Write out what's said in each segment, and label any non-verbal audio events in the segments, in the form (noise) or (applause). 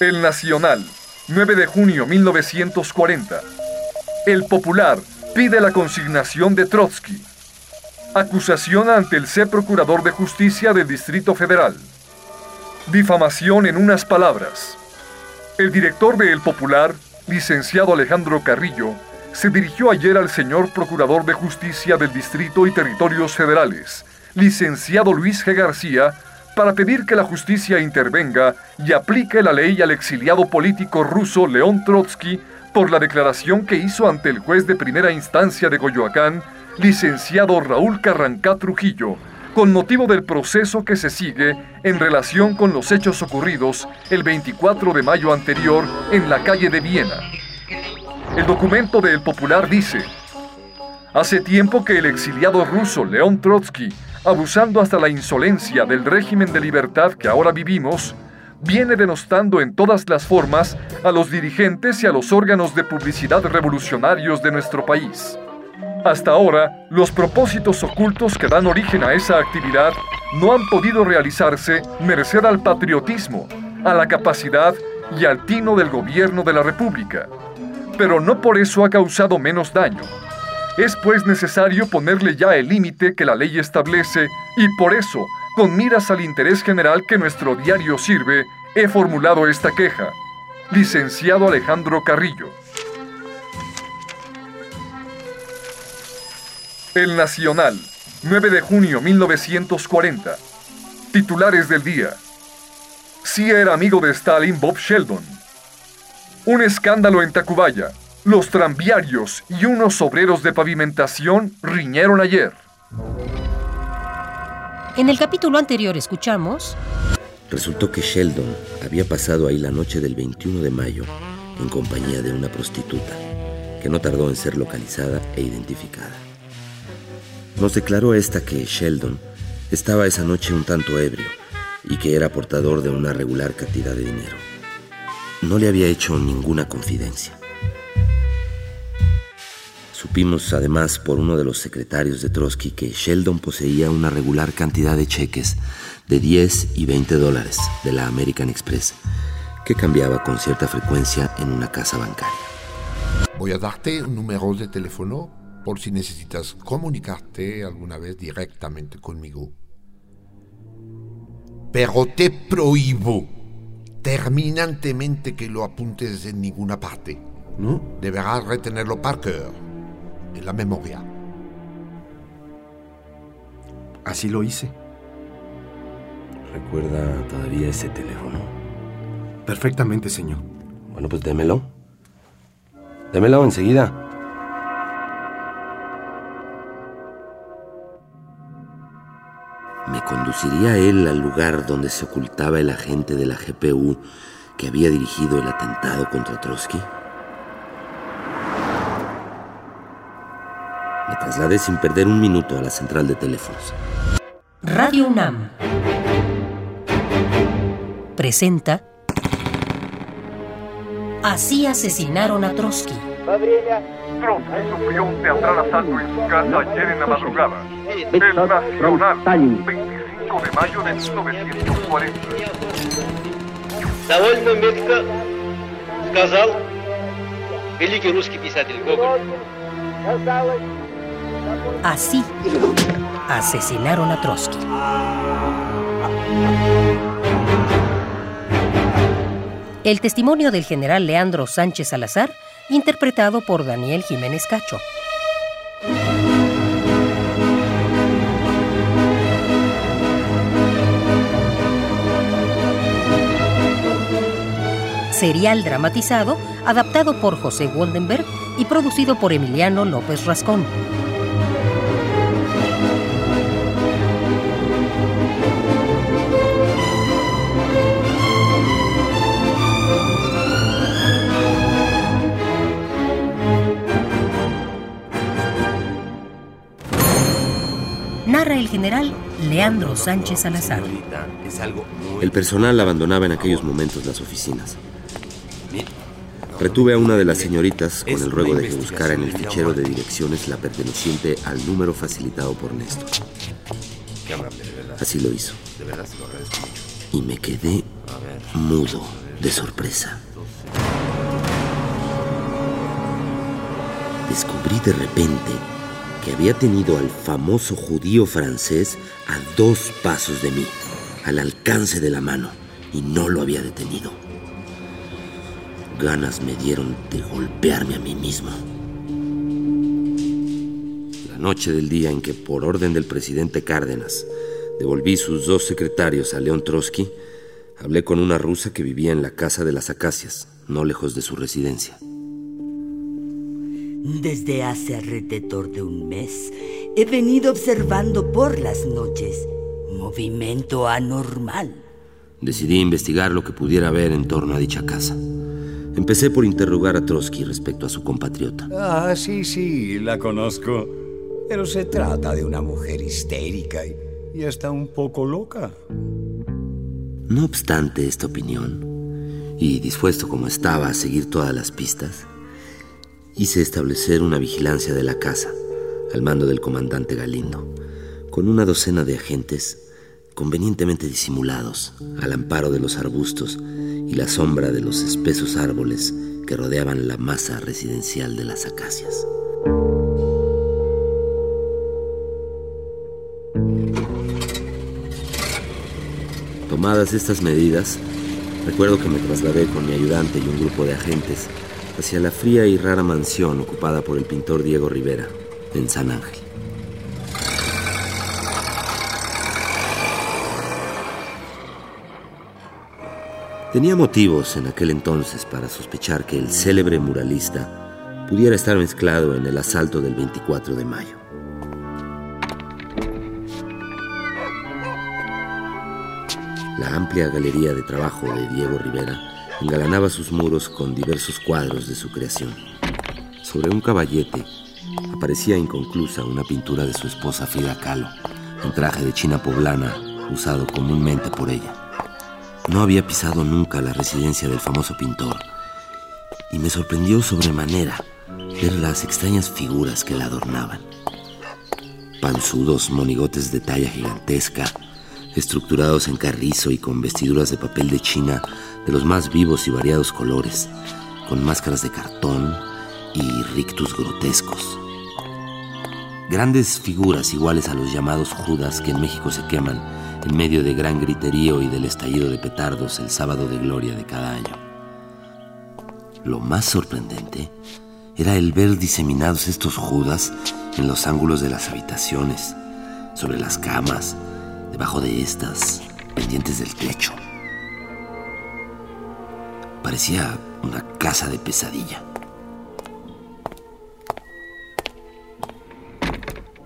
El Nacional, 9 de junio 1940. El Popular pide la consignación de Trotsky. Acusación ante el C Procurador de Justicia del Distrito Federal. Difamación en unas palabras. El director de El Popular, licenciado Alejandro Carrillo, se dirigió ayer al señor Procurador de Justicia del Distrito y Territorios Federales, licenciado Luis G. García, para pedir que la justicia intervenga y aplique la ley al exiliado político ruso León Trotsky por la declaración que hizo ante el juez de primera instancia de Coyoacán, licenciado Raúl Carrancá Trujillo, con motivo del proceso que se sigue en relación con los hechos ocurridos el 24 de mayo anterior en la calle de Viena. El documento de El Popular dice, Hace tiempo que el exiliado ruso León Trotsky, abusando hasta la insolencia del régimen de libertad que ahora vivimos, viene denostando en todas las formas a los dirigentes y a los órganos de publicidad revolucionarios de nuestro país. Hasta ahora, los propósitos ocultos que dan origen a esa actividad no han podido realizarse merced al patriotismo, a la capacidad y al tino del gobierno de la República. Pero no por eso ha causado menos daño. Es pues necesario ponerle ya el límite que la ley establece y por eso, con miras al interés general que nuestro diario sirve, he formulado esta queja. Licenciado Alejandro Carrillo. El Nacional, 9 de junio 1940. Titulares del día. Sí era amigo de Stalin Bob Sheldon. Un escándalo en Tacubaya. Los tranviarios y unos obreros de pavimentación riñeron ayer. En el capítulo anterior escuchamos... Resultó que Sheldon había pasado ahí la noche del 21 de mayo en compañía de una prostituta, que no tardó en ser localizada e identificada. Nos declaró esta que Sheldon estaba esa noche un tanto ebrio y que era portador de una regular cantidad de dinero. No le había hecho ninguna confidencia. Supimos además por uno de los secretarios de Trotsky que Sheldon poseía una regular cantidad de cheques de 10 y 20 dólares de la American Express que cambiaba con cierta frecuencia en una casa bancaria. Voy a darte un número de teléfono por si necesitas comunicarte alguna vez directamente conmigo. Pero te prohíbo terminantemente que lo apuntes en ninguna parte. ¿No? Deberás retenerlo Parker en la memoria. Así lo hice. ¿Recuerda todavía ese teléfono? Perfectamente, señor. Bueno, pues démelo. Démelo enseguida. ¿Me conduciría él al lugar donde se ocultaba el agente de la GPU que había dirigido el atentado contra Trotsky? trasladé sin perder un minuto a la central de teléfonos. Radio UNAM presenta Así asesinaron a Trotsky. Trotsky sufrió un teatral asalto en su casa ayer en la madrugada. El Nacional, 25 de mayo de 1940. Довольно метко сказал великий русский писатель Гоголь. Así asesinaron a Trotsky. El testimonio del general Leandro Sánchez Salazar, interpretado por Daniel Jiménez Cacho. Serial dramatizado, adaptado por José Woldenberg y producido por Emiliano López Rascón. General Leandro Sánchez Salazar. El personal abandonaba en aquellos momentos las oficinas. Retuve a una de las señoritas con el ruego de que buscara en el fichero de direcciones la perteneciente al número facilitado por Néstor. Así lo hizo. Y me quedé mudo. de sorpresa. Descubrí de repente que había tenido al famoso judío francés a dos pasos de mí, al alcance de la mano, y no lo había detenido. Ganas me dieron de golpearme a mí mismo. La noche del día en que, por orden del presidente Cárdenas, devolví sus dos secretarios a León Trotsky, hablé con una rusa que vivía en la casa de las acacias, no lejos de su residencia. Desde hace alrededor de un mes he venido observando por las noches movimiento anormal. Decidí investigar lo que pudiera haber en torno a dicha casa. Empecé por interrogar a Trotsky respecto a su compatriota. Ah, sí, sí, la conozco. Pero se trata de una mujer histérica y, y está un poco loca. No obstante esta opinión, y dispuesto como estaba a seguir todas las pistas, hice establecer una vigilancia de la casa al mando del comandante Galindo, con una docena de agentes convenientemente disimulados al amparo de los arbustos y la sombra de los espesos árboles que rodeaban la masa residencial de las acacias. Tomadas estas medidas, recuerdo que me trasladé con mi ayudante y un grupo de agentes hacia la fría y rara mansión ocupada por el pintor Diego Rivera en San Ángel. Tenía motivos en aquel entonces para sospechar que el célebre muralista pudiera estar mezclado en el asalto del 24 de mayo. La amplia galería de trabajo de Diego Rivera engalanaba sus muros con diversos cuadros de su creación. Sobre un caballete aparecía inconclusa una pintura de su esposa Frida Kahlo, en traje de china poblana usado comúnmente por ella. No había pisado nunca la residencia del famoso pintor y me sorprendió sobremanera ver las extrañas figuras que la adornaban. Panzudos monigotes de talla gigantesca, estructurados en carrizo y con vestiduras de papel de China de los más vivos y variados colores, con máscaras de cartón y rictus grotescos. Grandes figuras iguales a los llamados Judas que en México se queman en medio de gran griterío y del estallido de petardos el sábado de gloria de cada año. Lo más sorprendente era el ver diseminados estos Judas en los ángulos de las habitaciones, sobre las camas, debajo de estas, pendientes del techo. Parecía una casa de pesadilla.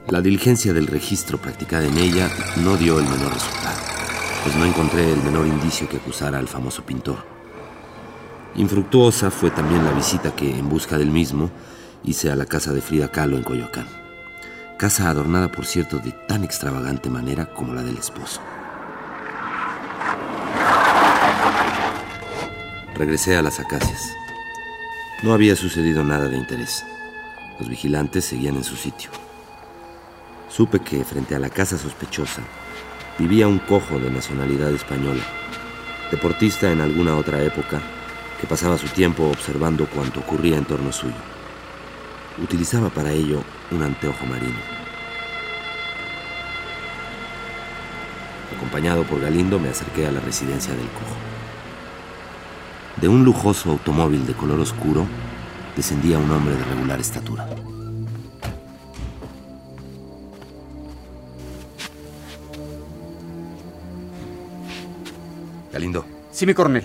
La diligencia del registro practicada en ella no dio el menor resultado, pues no encontré el menor indicio que acusara al famoso pintor. Infructuosa fue también la visita que, en busca del mismo, hice a la casa de Frida Kahlo en Coyoacán. Casa adornada, por cierto, de tan extravagante manera como la del esposo. Regresé a las acacias. No había sucedido nada de interés. Los vigilantes seguían en su sitio. Supe que frente a la casa sospechosa vivía un cojo de nacionalidad española, deportista en alguna otra época, que pasaba su tiempo observando cuanto ocurría en torno suyo. Utilizaba para ello un anteojo marino. Acompañado por Galindo me acerqué a la residencia del cojo. De un lujoso automóvil de color oscuro descendía un hombre de regular estatura. Galindo, Sí, mi coronel.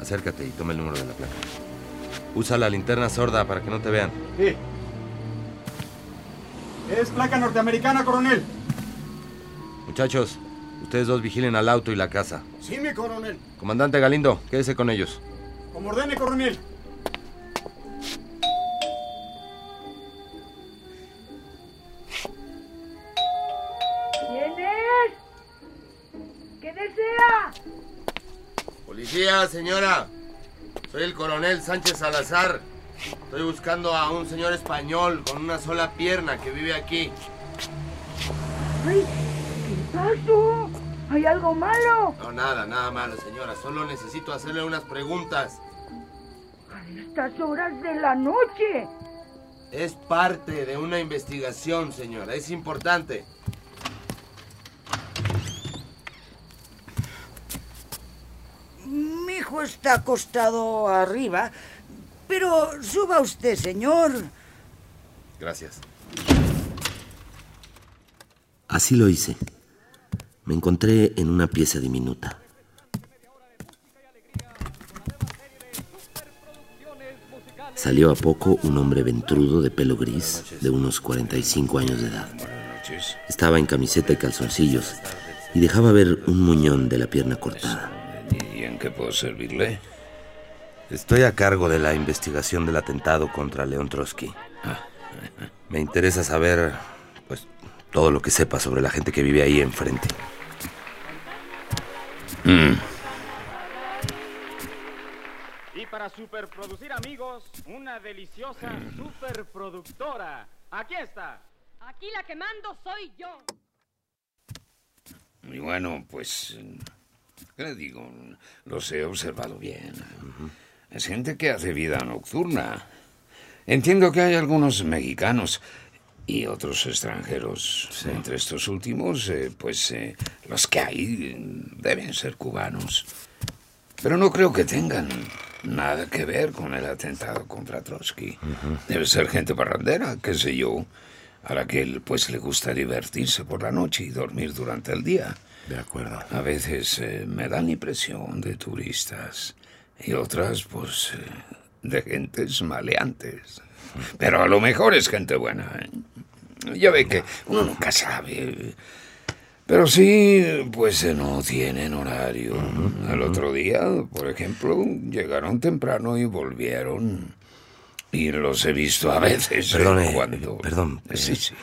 acércate y toma el número de la placa. Usa la linterna sorda para que no te vean. Sí. Es placa norteamericana, coronel. Muchachos, ustedes dos vigilen al auto y la casa. Sí, mi coronel. Comandante Galindo, quédese con ellos. Como ordene, coronel. ¿Quién es? ¿Qué desea? Policía, señora. Soy el coronel Sánchez Salazar. Estoy buscando a un señor español con una sola pierna que vive aquí. Ay, ¿qué pasó? ¿Hay algo malo? No, nada, nada malo, señora. Solo necesito hacerle unas preguntas. A estas horas de la noche. Es parte de una investigación, señora. Es importante. Mi hijo está acostado arriba, pero suba usted, señor. Gracias. Así lo hice. Me encontré en una pieza diminuta. Salió a poco un hombre ventrudo de pelo gris, de unos 45 años de edad. Estaba en camiseta y calzoncillos y dejaba ver un muñón de la pierna cortada. ¿Y en qué puedo servirle? Estoy a cargo de la investigación del atentado contra León Trotsky. Me interesa saber, pues, todo lo que sepa sobre la gente que vive ahí enfrente. Mm. Y para superproducir amigos, una deliciosa superproductora. Aquí está. Aquí la que mando soy yo. Y bueno, pues... ¿Qué le digo? Los he observado bien. Es gente que hace vida nocturna. Entiendo que hay algunos mexicanos y otros extranjeros. Entre estos últimos, eh, pues eh, los que hay deben ser cubanos. Pero no creo que tengan nada que ver con el atentado contra Trotsky. Debe ser gente barrandera, qué sé yo, a la que él, pues le gusta divertirse por la noche y dormir durante el día. De acuerdo. A veces eh, me dan impresión de turistas y otras, pues, eh, de gentes maleantes. Pero a lo mejor es gente buena. ¿eh? Ya ve que uno nunca sabe. Pero sí, pues eh, no tienen horario. El otro día, por ejemplo, llegaron temprano y volvieron. Y los he visto a veces. Perdone, cuando... perdón. Sí, sí.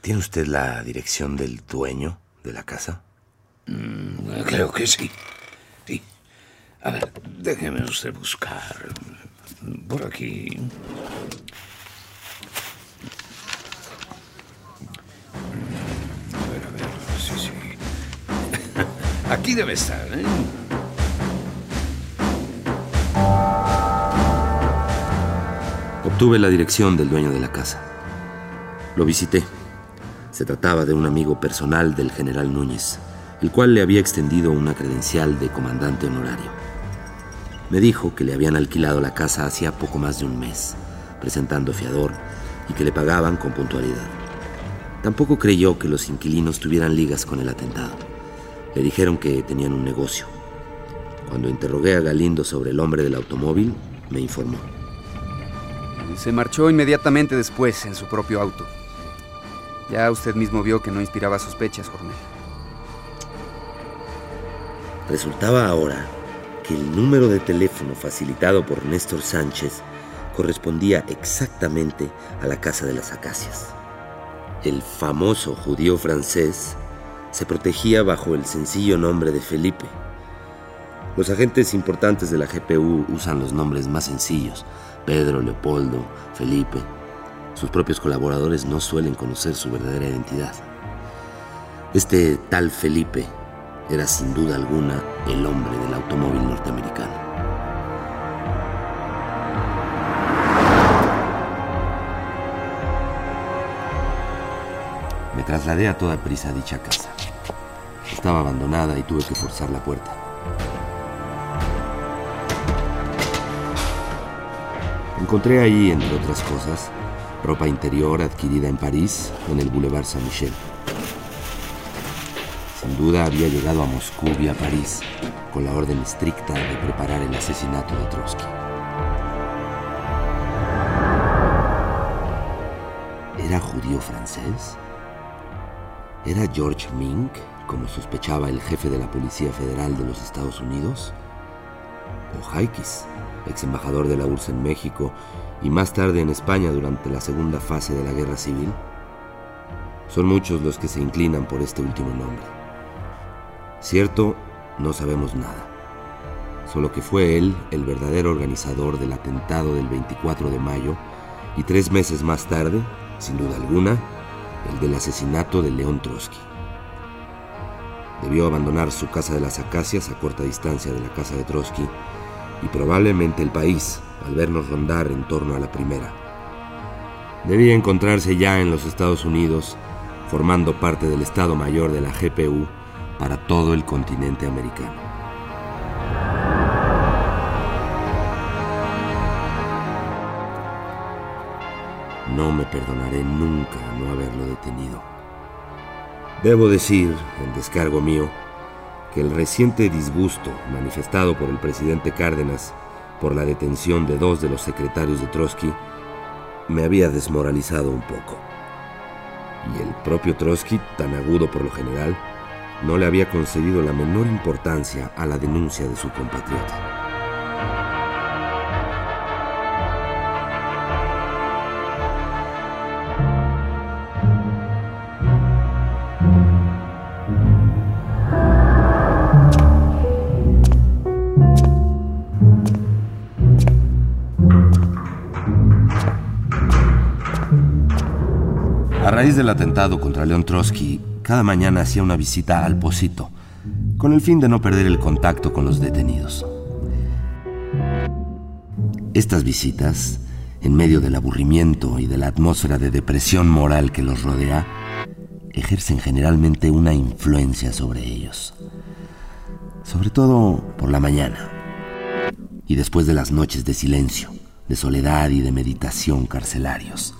¿Tiene usted la dirección del dueño de la casa? Mm, creo que sí. Sí. A ver, déjeme usted buscar. Por aquí. A ver, a ver. Sí, sí. (laughs) Aquí debe estar, ¿eh? Obtuve la dirección del dueño de la casa. Lo visité. Se trataba de un amigo personal del general Núñez, el cual le había extendido una credencial de comandante honorario. Me dijo que le habían alquilado la casa hacía poco más de un mes, presentando fiador, y que le pagaban con puntualidad. Tampoco creyó que los inquilinos tuvieran ligas con el atentado. Le dijeron que tenían un negocio. Cuando interrogué a Galindo sobre el hombre del automóvil, me informó. Se marchó inmediatamente después en su propio auto. Ya usted mismo vio que no inspiraba sospechas, coronel. Resultaba ahora el número de teléfono facilitado por Néstor Sánchez correspondía exactamente a la Casa de las Acacias. El famoso judío francés se protegía bajo el sencillo nombre de Felipe. Los agentes importantes de la GPU usan los nombres más sencillos, Pedro, Leopoldo, Felipe. Sus propios colaboradores no suelen conocer su verdadera identidad. Este tal Felipe era sin duda alguna el hombre del automóvil norteamericano. Me trasladé a toda prisa a dicha casa. Estaba abandonada y tuve que forzar la puerta. Encontré ahí, entre otras cosas, ropa interior adquirida en París, en el Boulevard Saint-Michel. Sin duda había llegado a Moscú vía París, con la orden estricta de preparar el asesinato de Trotsky. ¿Era judío francés? ¿Era George Mink, como sospechaba el jefe de la Policía Federal de los Estados Unidos? ¿O Haikis, ex embajador de la URSS en México y más tarde en España durante la segunda fase de la Guerra Civil? Son muchos los que se inclinan por este último nombre. Cierto, no sabemos nada. Solo que fue él el verdadero organizador del atentado del 24 de mayo y tres meses más tarde, sin duda alguna, el del asesinato de León Trotsky. Debió abandonar su casa de las acacias a corta distancia de la casa de Trotsky y probablemente el país al vernos rondar en torno a la primera. Debía encontrarse ya en los Estados Unidos, formando parte del Estado Mayor de la GPU para todo el continente americano. No me perdonaré nunca no haberlo detenido. Debo decir, en descargo mío, que el reciente disgusto manifestado por el presidente Cárdenas por la detención de dos de los secretarios de Trotsky me había desmoralizado un poco. Y el propio Trotsky, tan agudo por lo general, no le había concedido la menor importancia a la denuncia de su compatriota. raíz del atentado contra León Trotsky, cada mañana hacía una visita al Pocito, con el fin de no perder el contacto con los detenidos. Estas visitas, en medio del aburrimiento y de la atmósfera de depresión moral que los rodea, ejercen generalmente una influencia sobre ellos. Sobre todo por la mañana y después de las noches de silencio, de soledad y de meditación carcelarios.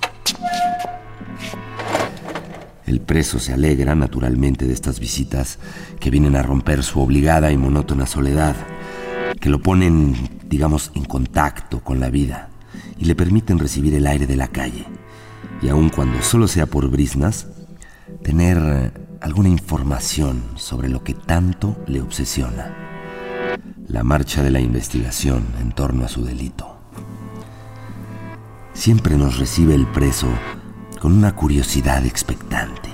El preso se alegra naturalmente de estas visitas que vienen a romper su obligada y monótona soledad, que lo ponen, digamos, en contacto con la vida y le permiten recibir el aire de la calle. Y aun cuando solo sea por brisnas, tener alguna información sobre lo que tanto le obsesiona. La marcha de la investigación en torno a su delito. Siempre nos recibe el preso con una curiosidad expectante.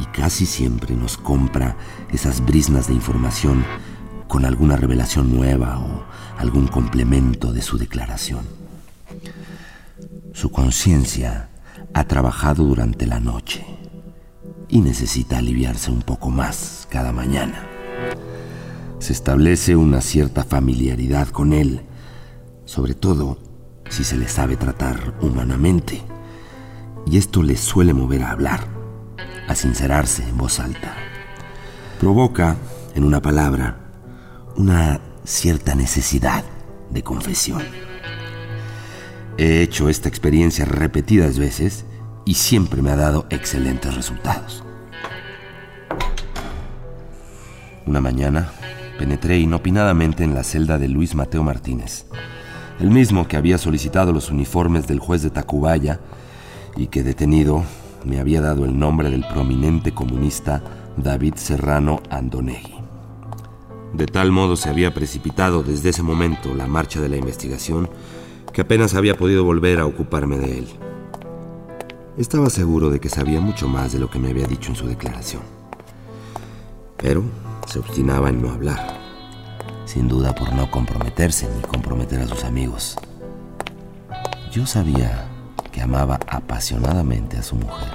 Y casi siempre nos compra esas brisnas de información con alguna revelación nueva o algún complemento de su declaración. Su conciencia ha trabajado durante la noche y necesita aliviarse un poco más cada mañana. Se establece una cierta familiaridad con él, sobre todo si se le sabe tratar humanamente y esto le suele mover a hablar, a sincerarse en voz alta. Provoca, en una palabra, una cierta necesidad de confesión. He hecho esta experiencia repetidas veces y siempre me ha dado excelentes resultados. Una mañana penetré inopinadamente en la celda de Luis Mateo Martínez, el mismo que había solicitado los uniformes del juez de Tacubaya y que detenido me había dado el nombre del prominente comunista David Serrano Andonegui. De tal modo se había precipitado desde ese momento la marcha de la investigación que apenas había podido volver a ocuparme de él. Estaba seguro de que sabía mucho más de lo que me había dicho en su declaración. Pero se obstinaba en no hablar, sin duda por no comprometerse ni comprometer a sus amigos. Yo sabía que amaba apasionadamente a su mujer.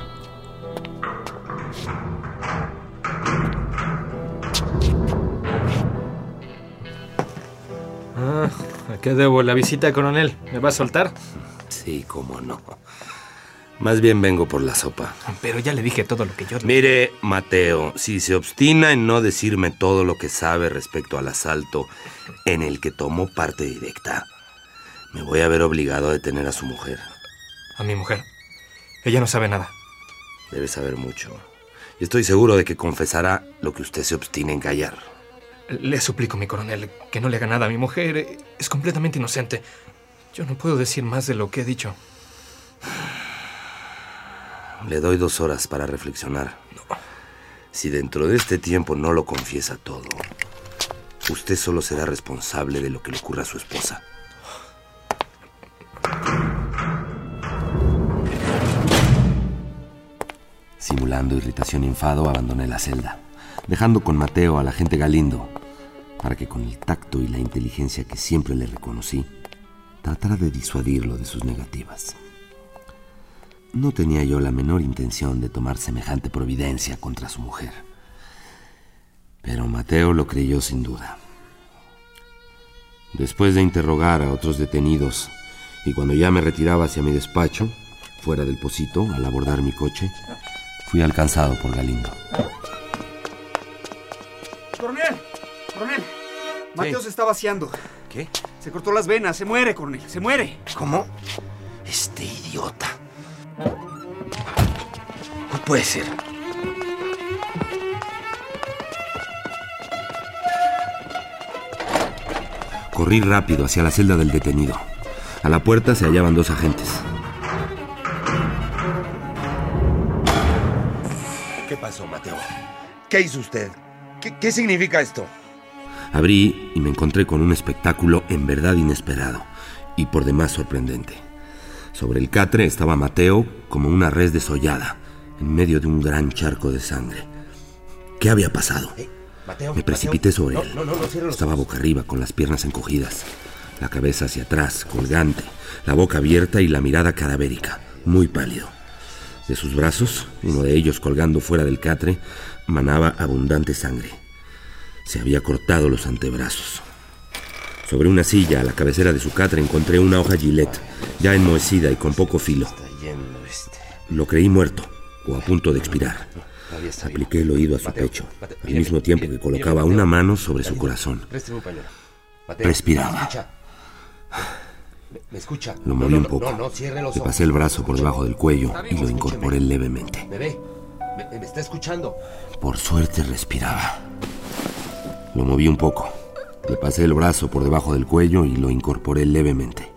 Ah, ¿A qué debo la visita, coronel? ¿Me va a soltar? Sí, cómo no. Más bien vengo por la sopa. Pero ya le dije todo lo que yo... Mire, Mateo, si se obstina en no decirme todo lo que sabe respecto al asalto en el que tomó parte directa, me voy a ver obligado a detener a su mujer a mi mujer. Ella no sabe nada. Debe saber mucho. Y estoy seguro de que confesará lo que usted se obstina en callar. Le suplico, mi coronel, que no le haga nada a mi mujer. Es completamente inocente. Yo no puedo decir más de lo que he dicho. Le doy dos horas para reflexionar. Si dentro de este tiempo no lo confiesa todo, usted solo será responsable de lo que le ocurra a su esposa. Simulando irritación y enfado, abandoné la celda, dejando con Mateo al agente Galindo, para que con el tacto y la inteligencia que siempre le reconocí, tratara de disuadirlo de sus negativas. No tenía yo la menor intención de tomar semejante providencia contra su mujer. Pero Mateo lo creyó sin duda. Después de interrogar a otros detenidos y cuando ya me retiraba hacia mi despacho, fuera del pocito, al abordar mi coche, fui alcanzado por Galindo. ¡Coronel! ¡Coronel! Mateo se está vaciando. ¿Qué? Se cortó las venas, se muere, coronel, se muere. ¿Cómo? Este idiota. No puede ser. Corrí rápido hacia la celda del detenido. A la puerta se hallaban dos agentes. Pasó, Mateo? ¿Qué hizo usted? ¿Qué, qué significa esto? Abrí y me encontré con un espectáculo en verdad inesperado y por demás sorprendente. Sobre el catre estaba Mateo como una res desollada, en medio de un gran charco de sangre. ¿Qué había pasado? Mateo, Me precipité Mateo. sobre No, él. no, no, Estaba boca arriba, con las piernas encogidas, la cabeza hacia atrás, colgante, la boca abierta y la mirada cadavérica, muy pálido. De sus brazos, uno de ellos colgando fuera del catre, manaba abundante sangre. Se había cortado los antebrazos. Sobre una silla, a la cabecera de su catre, encontré una hoja Gillette, ya enmohecida y con poco filo. Este. Lo creí muerto, o a punto de expirar. Apliqué el oído a su pecho, al mismo tiempo que colocaba una mano sobre su corazón. Respiraba. ¿Me escucha? Lo No, moví no, un poco. No, no, cierre los Le ojos. pasé el brazo por debajo del cuello y lo escúcheme. incorporé levemente. ¿Me ve? ¿Me, me está escuchando? Por suerte respiraba. Lo moví un poco. Le pasé el brazo por debajo del cuello y lo incorporé levemente.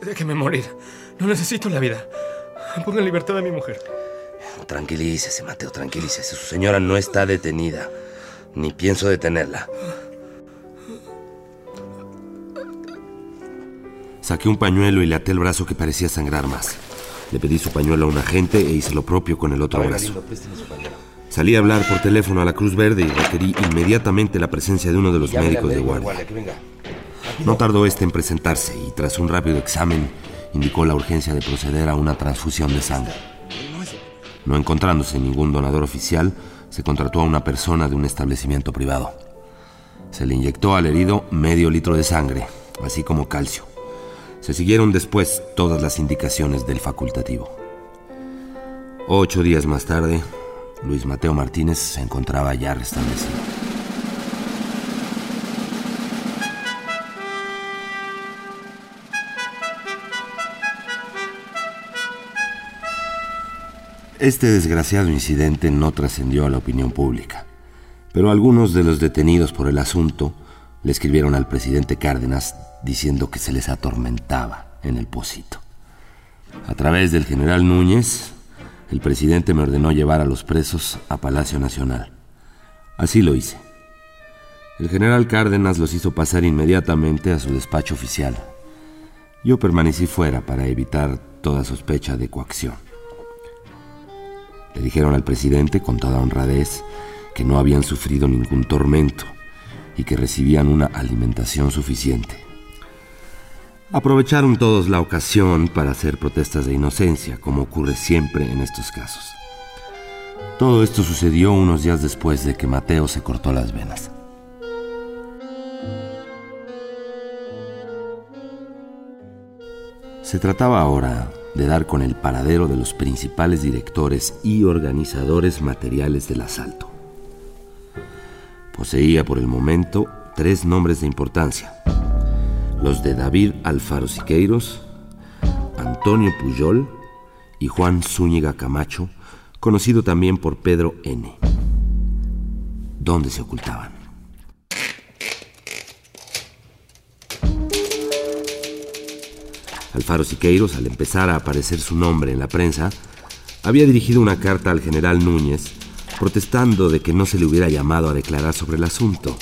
Déjeme morir. No necesito la vida. Ponga en libertad a mi mujer. Tranquilícese, Mateo, tranquilícese. Su señora no está detenida. Ni pienso detenerla. Saqué un pañuelo y le até el brazo que parecía sangrar más. Le pedí su pañuelo a un agente e hice lo propio con el otro brazo. Salí a hablar por teléfono a la Cruz Verde y requerí inmediatamente la presencia de uno de los médicos de guardia. No tardó este en presentarse y tras un rápido examen indicó la urgencia de proceder a una transfusión de sangre. No encontrándose ningún donador oficial, se contrató a una persona de un establecimiento privado. Se le inyectó al herido medio litro de sangre, así como calcio. Se siguieron después todas las indicaciones del facultativo. Ocho días más tarde, Luis Mateo Martínez se encontraba ya restablecido. Este desgraciado incidente no trascendió a la opinión pública, pero algunos de los detenidos por el asunto le escribieron al presidente Cárdenas diciendo que se les atormentaba en el pocito. A través del general Núñez, el presidente me ordenó llevar a los presos a Palacio Nacional. Así lo hice. El general Cárdenas los hizo pasar inmediatamente a su despacho oficial. Yo permanecí fuera para evitar toda sospecha de coacción. Le dijeron al presidente con toda honradez que no habían sufrido ningún tormento y que recibían una alimentación suficiente. Aprovecharon todos la ocasión para hacer protestas de inocencia, como ocurre siempre en estos casos. Todo esto sucedió unos días después de que Mateo se cortó las venas. Se trataba ahora de dar con el paradero de los principales directores y organizadores materiales del asalto. Poseía por el momento tres nombres de importancia. Los de David Alfaro Siqueiros, Antonio Puyol y Juan Zúñiga Camacho, conocido también por Pedro N. ¿Dónde se ocultaban? Alfaro Siqueiros, al empezar a aparecer su nombre en la prensa, había dirigido una carta al general Núñez protestando de que no se le hubiera llamado a declarar sobre el asunto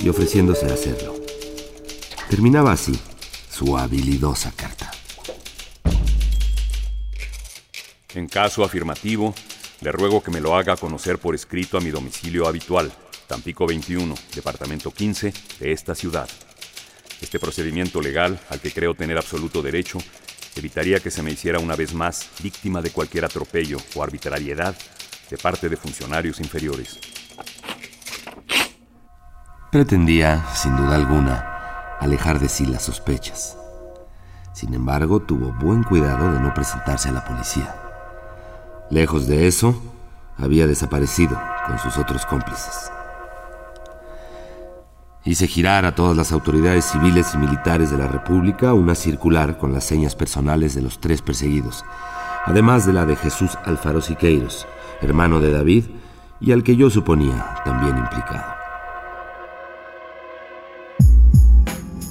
y ofreciéndose a hacerlo. Terminaba así su habilidosa carta. En caso afirmativo, le ruego que me lo haga conocer por escrito a mi domicilio habitual, Tampico 21, Departamento 15 de esta ciudad. Este procedimiento legal, al que creo tener absoluto derecho, evitaría que se me hiciera una vez más víctima de cualquier atropello o arbitrariedad de parte de funcionarios inferiores. Pretendía, sin duda alguna, alejar de sí las sospechas. Sin embargo, tuvo buen cuidado de no presentarse a la policía. Lejos de eso, había desaparecido con sus otros cómplices. Hice girar a todas las autoridades civiles y militares de la República una circular con las señas personales de los tres perseguidos, además de la de Jesús Alfaro Siqueiros, hermano de David, y al que yo suponía también implicado.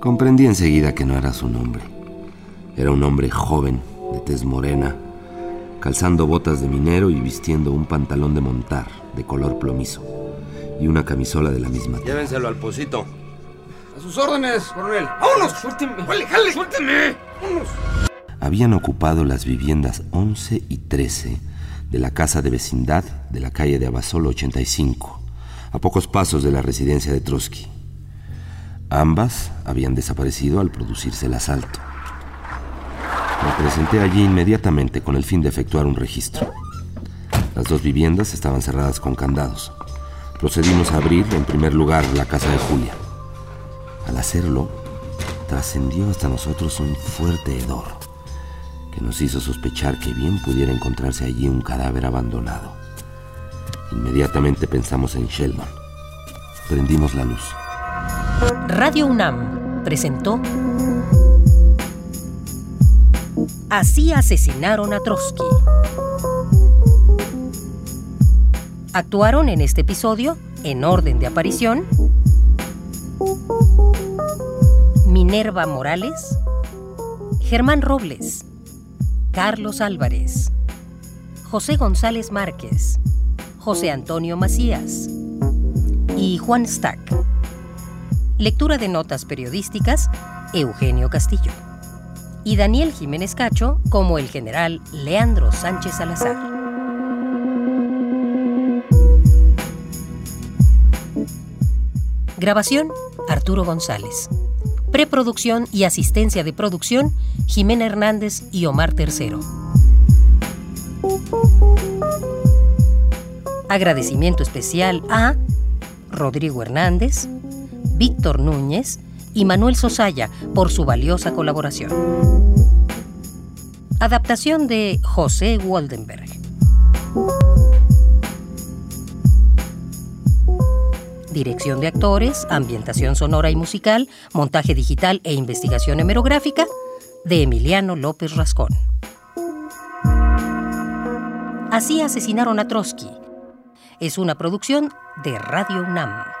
Comprendí enseguida que no era su nombre. Era un hombre joven, de tez morena, calzando botas de minero y vistiendo un pantalón de montar de color plomizo y una camisola de la misma. Llévenselo al pocito. A sus órdenes, coronel. ¡Vámonos! ¡Suélteme! ¡Jale, jale! ¡Suélteme! ¡Vámonos! Habían ocupado las viviendas 11 y 13 de la casa de vecindad de la calle de Abasolo 85, a pocos pasos de la residencia de Trotsky. Ambas habían desaparecido al producirse el asalto. Me presenté allí inmediatamente con el fin de efectuar un registro. Las dos viviendas estaban cerradas con candados. Procedimos a abrir en primer lugar la casa de Julia. Al hacerlo, trascendió hasta nosotros un fuerte hedor que nos hizo sospechar que bien pudiera encontrarse allí un cadáver abandonado. Inmediatamente pensamos en Sheldon. Prendimos la luz. Radio UNAM presentó Así asesinaron a Trotsky. Actuaron en este episodio, en orden de aparición, Minerva Morales, Germán Robles, Carlos Álvarez, José González Márquez, José Antonio Macías y Juan Stack. Lectura de notas periodísticas, Eugenio Castillo. Y Daniel Jiménez Cacho como el general Leandro Sánchez Salazar. Grabación, Arturo González. Preproducción y asistencia de producción, Jimena Hernández y Omar Tercero. Agradecimiento especial a Rodrigo Hernández, Víctor Núñez y Manuel Sosaya por su valiosa colaboración. Adaptación de José Waldenberg. Dirección de actores, ambientación sonora y musical, montaje digital e investigación hemerográfica de Emiliano López Rascón. Así asesinaron a Trotsky. Es una producción de Radio UNAM.